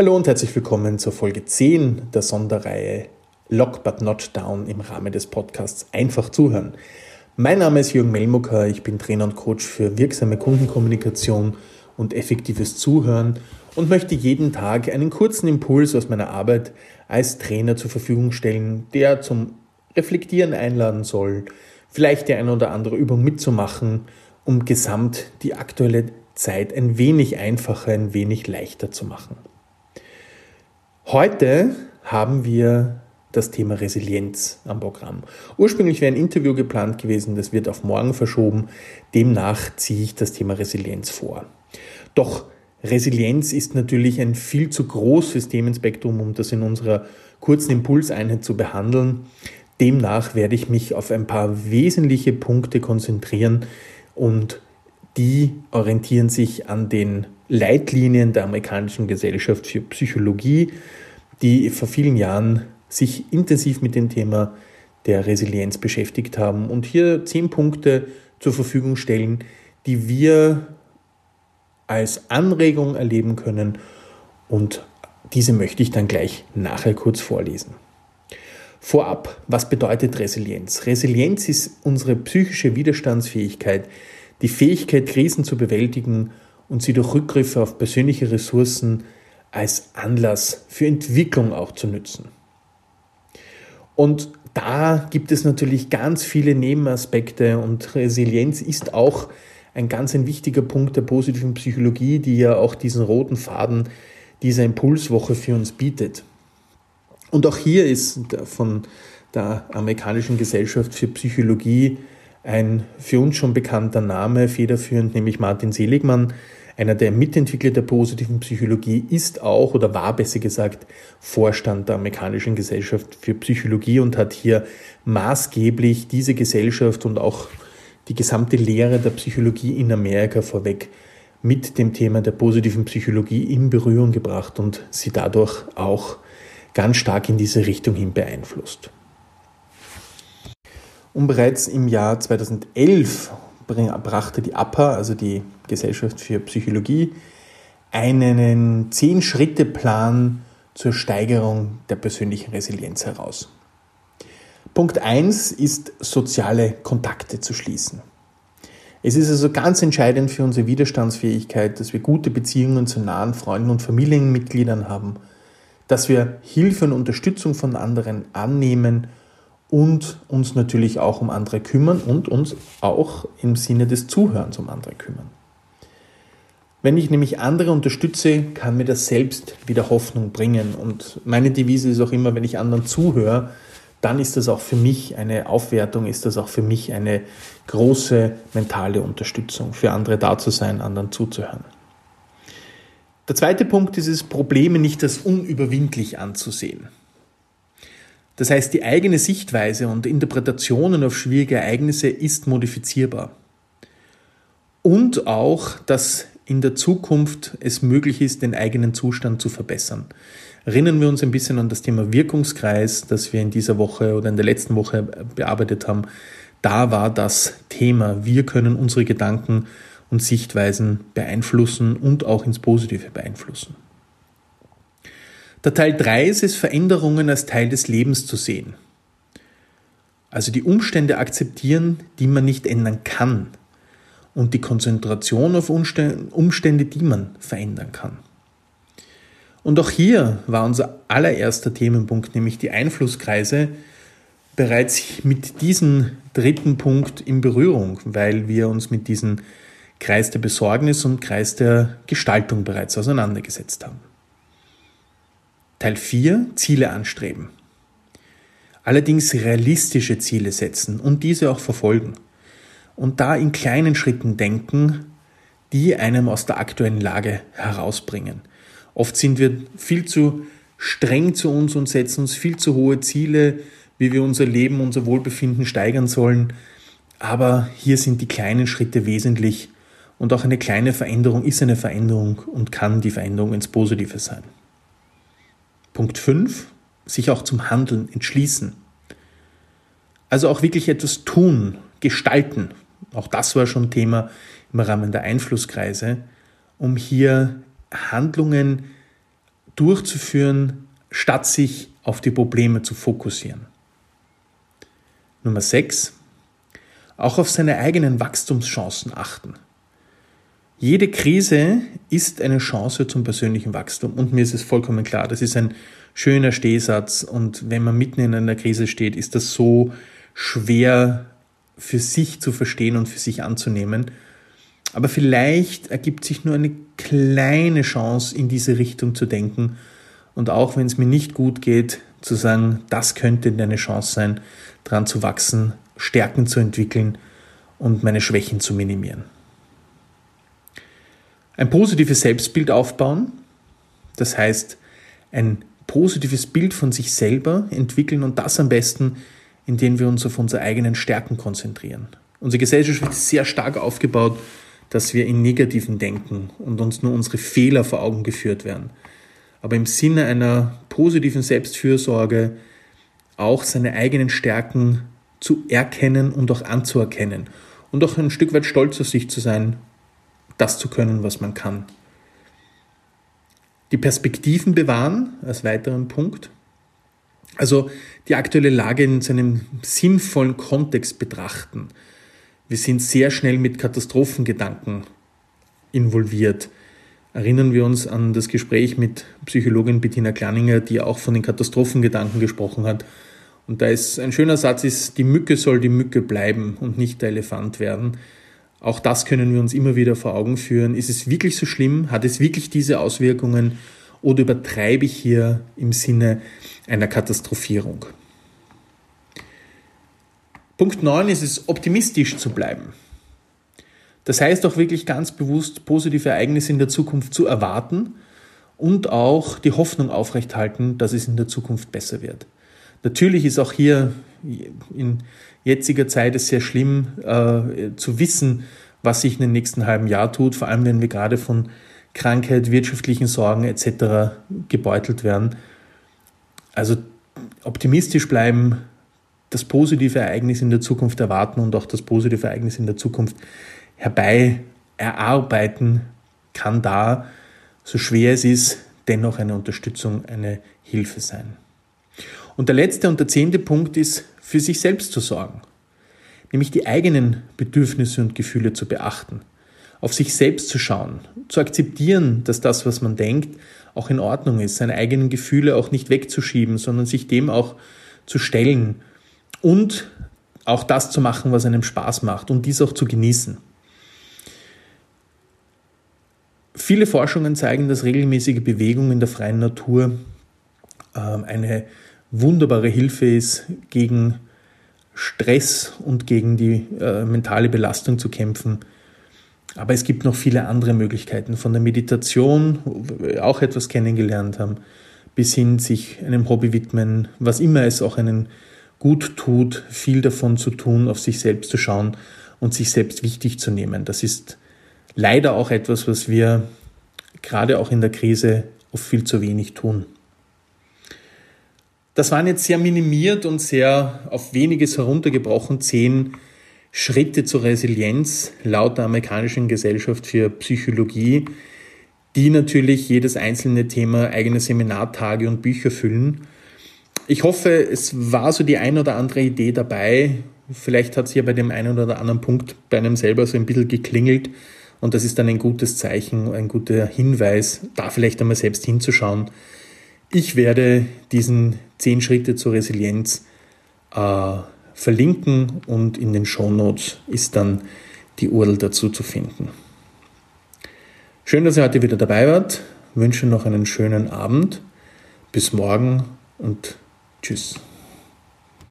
Hallo und herzlich willkommen zur Folge 10 der Sonderreihe Lock but not down im Rahmen des Podcasts Einfach zuhören. Mein Name ist Jürgen Melmucker, ich bin Trainer und Coach für wirksame Kundenkommunikation und effektives Zuhören und möchte jeden Tag einen kurzen Impuls aus meiner Arbeit als Trainer zur Verfügung stellen, der zum Reflektieren einladen soll, vielleicht die eine oder andere Übung mitzumachen, um gesamt die aktuelle Zeit ein wenig einfacher, ein wenig leichter zu machen. Heute haben wir das Thema Resilienz am Programm. Ursprünglich wäre ein Interview geplant gewesen, das wird auf morgen verschoben. Demnach ziehe ich das Thema Resilienz vor. Doch Resilienz ist natürlich ein viel zu großes Themenspektrum, um das in unserer kurzen Impulseinheit zu behandeln. Demnach werde ich mich auf ein paar wesentliche Punkte konzentrieren und die orientieren sich an den Leitlinien der amerikanischen Gesellschaft für Psychologie, die vor vielen Jahren sich intensiv mit dem Thema der Resilienz beschäftigt haben und hier zehn Punkte zur Verfügung stellen, die wir als Anregung erleben können und diese möchte ich dann gleich nachher kurz vorlesen. Vorab, was bedeutet Resilienz? Resilienz ist unsere psychische Widerstandsfähigkeit, die Fähigkeit, Krisen zu bewältigen und sie durch Rückgriffe auf persönliche Ressourcen als Anlass für Entwicklung auch zu nützen. Und da gibt es natürlich ganz viele Nebenaspekte und Resilienz ist auch ein ganz ein wichtiger Punkt der positiven Psychologie, die ja auch diesen roten Faden dieser Impulswoche für uns bietet. Und auch hier ist von der amerikanischen Gesellschaft für Psychologie ein für uns schon bekannter Name federführend, nämlich Martin Seligmann, einer der Mitentwickler der positiven Psychologie, ist auch oder war besser gesagt Vorstand der amerikanischen Gesellschaft für Psychologie und hat hier maßgeblich diese Gesellschaft und auch die gesamte Lehre der Psychologie in Amerika vorweg mit dem Thema der positiven Psychologie in Berührung gebracht und sie dadurch auch ganz stark in diese Richtung hin beeinflusst. Und bereits im Jahr 2011 brachte die APA, also die Gesellschaft für Psychologie, einen Zehn-Schritte-Plan zur Steigerung der persönlichen Resilienz heraus. Punkt 1 ist, soziale Kontakte zu schließen. Es ist also ganz entscheidend für unsere Widerstandsfähigkeit, dass wir gute Beziehungen zu nahen Freunden und Familienmitgliedern haben, dass wir Hilfe und Unterstützung von anderen annehmen und uns natürlich auch um andere kümmern und uns auch im Sinne des Zuhörens um andere kümmern. Wenn ich nämlich andere unterstütze, kann mir das selbst wieder Hoffnung bringen. Und meine Devise ist auch immer, wenn ich anderen zuhöre, dann ist das auch für mich eine Aufwertung, ist das auch für mich eine große mentale Unterstützung, für andere da zu sein, anderen zuzuhören. Der zweite Punkt ist es, Probleme nicht als unüberwindlich anzusehen. Das heißt, die eigene Sichtweise und Interpretationen auf schwierige Ereignisse ist modifizierbar. Und auch, dass in der Zukunft es möglich ist, den eigenen Zustand zu verbessern. Erinnern wir uns ein bisschen an das Thema Wirkungskreis, das wir in dieser Woche oder in der letzten Woche bearbeitet haben. Da war das Thema, wir können unsere Gedanken und Sichtweisen beeinflussen und auch ins Positive beeinflussen. Der Teil 3 ist es, Veränderungen als Teil des Lebens zu sehen. Also die Umstände akzeptieren, die man nicht ändern kann. Und die Konzentration auf Umstände, die man verändern kann. Und auch hier war unser allererster Themenpunkt, nämlich die Einflusskreise, bereits mit diesem dritten Punkt in Berührung, weil wir uns mit diesen Kreis der Besorgnis und Kreis der Gestaltung bereits auseinandergesetzt haben. Teil 4 Ziele anstreben. Allerdings realistische Ziele setzen und diese auch verfolgen. Und da in kleinen Schritten denken, die einem aus der aktuellen Lage herausbringen. Oft sind wir viel zu streng zu uns und setzen uns viel zu hohe Ziele, wie wir unser Leben, unser Wohlbefinden steigern sollen. Aber hier sind die kleinen Schritte wesentlich und auch eine kleine Veränderung ist eine Veränderung und kann die Veränderung ins Positive sein. Punkt 5, sich auch zum Handeln entschließen. Also auch wirklich etwas tun, gestalten. Auch das war schon Thema im Rahmen der Einflusskreise, um hier Handlungen durchzuführen, statt sich auf die Probleme zu fokussieren. Nummer 6. Auch auf seine eigenen Wachstumschancen achten. Jede Krise ist eine Chance zum persönlichen Wachstum und mir ist es vollkommen klar, das ist ein schöner Stehsatz und wenn man mitten in einer Krise steht, ist das so schwer für sich zu verstehen und für sich anzunehmen. Aber vielleicht ergibt sich nur eine kleine Chance, in diese Richtung zu denken und auch wenn es mir nicht gut geht, zu sagen, das könnte deine Chance sein, dran zu wachsen, Stärken zu entwickeln und meine Schwächen zu minimieren. Ein positives Selbstbild aufbauen, das heißt ein positives Bild von sich selber entwickeln und das am besten, indem wir uns auf unsere eigenen Stärken konzentrieren. Unsere Gesellschaft ist sehr stark aufgebaut, dass wir in negativen denken und uns nur unsere Fehler vor Augen geführt werden. Aber im Sinne einer positiven Selbstfürsorge auch seine eigenen Stärken zu erkennen und auch anzuerkennen und auch ein Stück weit stolz auf sich zu sein, das zu können, was man kann. Die Perspektiven bewahren als weiteren Punkt. Also die aktuelle Lage in seinem sinnvollen Kontext betrachten. Wir sind sehr schnell mit Katastrophengedanken involviert. Erinnern wir uns an das Gespräch mit Psychologin Bettina Klanninger, die auch von den Katastrophengedanken gesprochen hat. Und da ist ein schöner Satz ist, die Mücke soll die Mücke bleiben und nicht der Elefant werden. Auch das können wir uns immer wieder vor Augen führen. Ist es wirklich so schlimm? Hat es wirklich diese Auswirkungen? Oder übertreibe ich hier im Sinne einer Katastrophierung? Punkt 9 ist es, optimistisch zu bleiben. Das heißt auch wirklich ganz bewusst positive Ereignisse in der Zukunft zu erwarten und auch die Hoffnung aufrechthalten, dass es in der Zukunft besser wird. Natürlich ist auch hier in jetziger Zeit es sehr schlimm äh, zu wissen, was sich in den nächsten halben Jahr tut, vor allem wenn wir gerade von Krankheit, wirtschaftlichen Sorgen etc. gebeutelt werden. Also optimistisch bleiben, das positive Ereignis in der Zukunft erwarten und auch das positive Ereignis in der Zukunft herbei erarbeiten kann da, so schwer es ist, dennoch eine Unterstützung, eine Hilfe sein. Und der letzte und der zehnte Punkt ist, für sich selbst zu sorgen, nämlich die eigenen Bedürfnisse und Gefühle zu beachten, auf sich selbst zu schauen, zu akzeptieren, dass das, was man denkt, auch in Ordnung ist, seine eigenen Gefühle auch nicht wegzuschieben, sondern sich dem auch zu stellen. Und auch das zu machen, was einem Spaß macht. Und dies auch zu genießen. Viele Forschungen zeigen, dass regelmäßige Bewegung in der freien Natur ähm, eine wunderbare Hilfe ist, gegen Stress und gegen die äh, mentale Belastung zu kämpfen. Aber es gibt noch viele andere Möglichkeiten, von der Meditation, wo wir auch etwas kennengelernt haben, bis hin sich einem Hobby widmen, was immer es auch einen gut tut, viel davon zu tun, auf sich selbst zu schauen und sich selbst wichtig zu nehmen. Das ist leider auch etwas, was wir gerade auch in der Krise oft viel zu wenig tun. Das waren jetzt sehr minimiert und sehr auf weniges heruntergebrochen zehn Schritte zur Resilienz laut der amerikanischen Gesellschaft für Psychologie, die natürlich jedes einzelne Thema eigene Seminartage und Bücher füllen. Ich hoffe, es war so die ein oder andere Idee dabei. Vielleicht hat es ja bei dem einen oder anderen Punkt bei einem selber so ein bisschen geklingelt. Und das ist dann ein gutes Zeichen, ein guter Hinweis, da vielleicht einmal selbst hinzuschauen. Ich werde diesen zehn Schritte zur Resilienz äh, verlinken und in den Shownotes ist dann die URL dazu zu finden. Schön, dass ihr heute wieder dabei wart. Ich wünsche noch einen schönen Abend. Bis morgen und tschüss.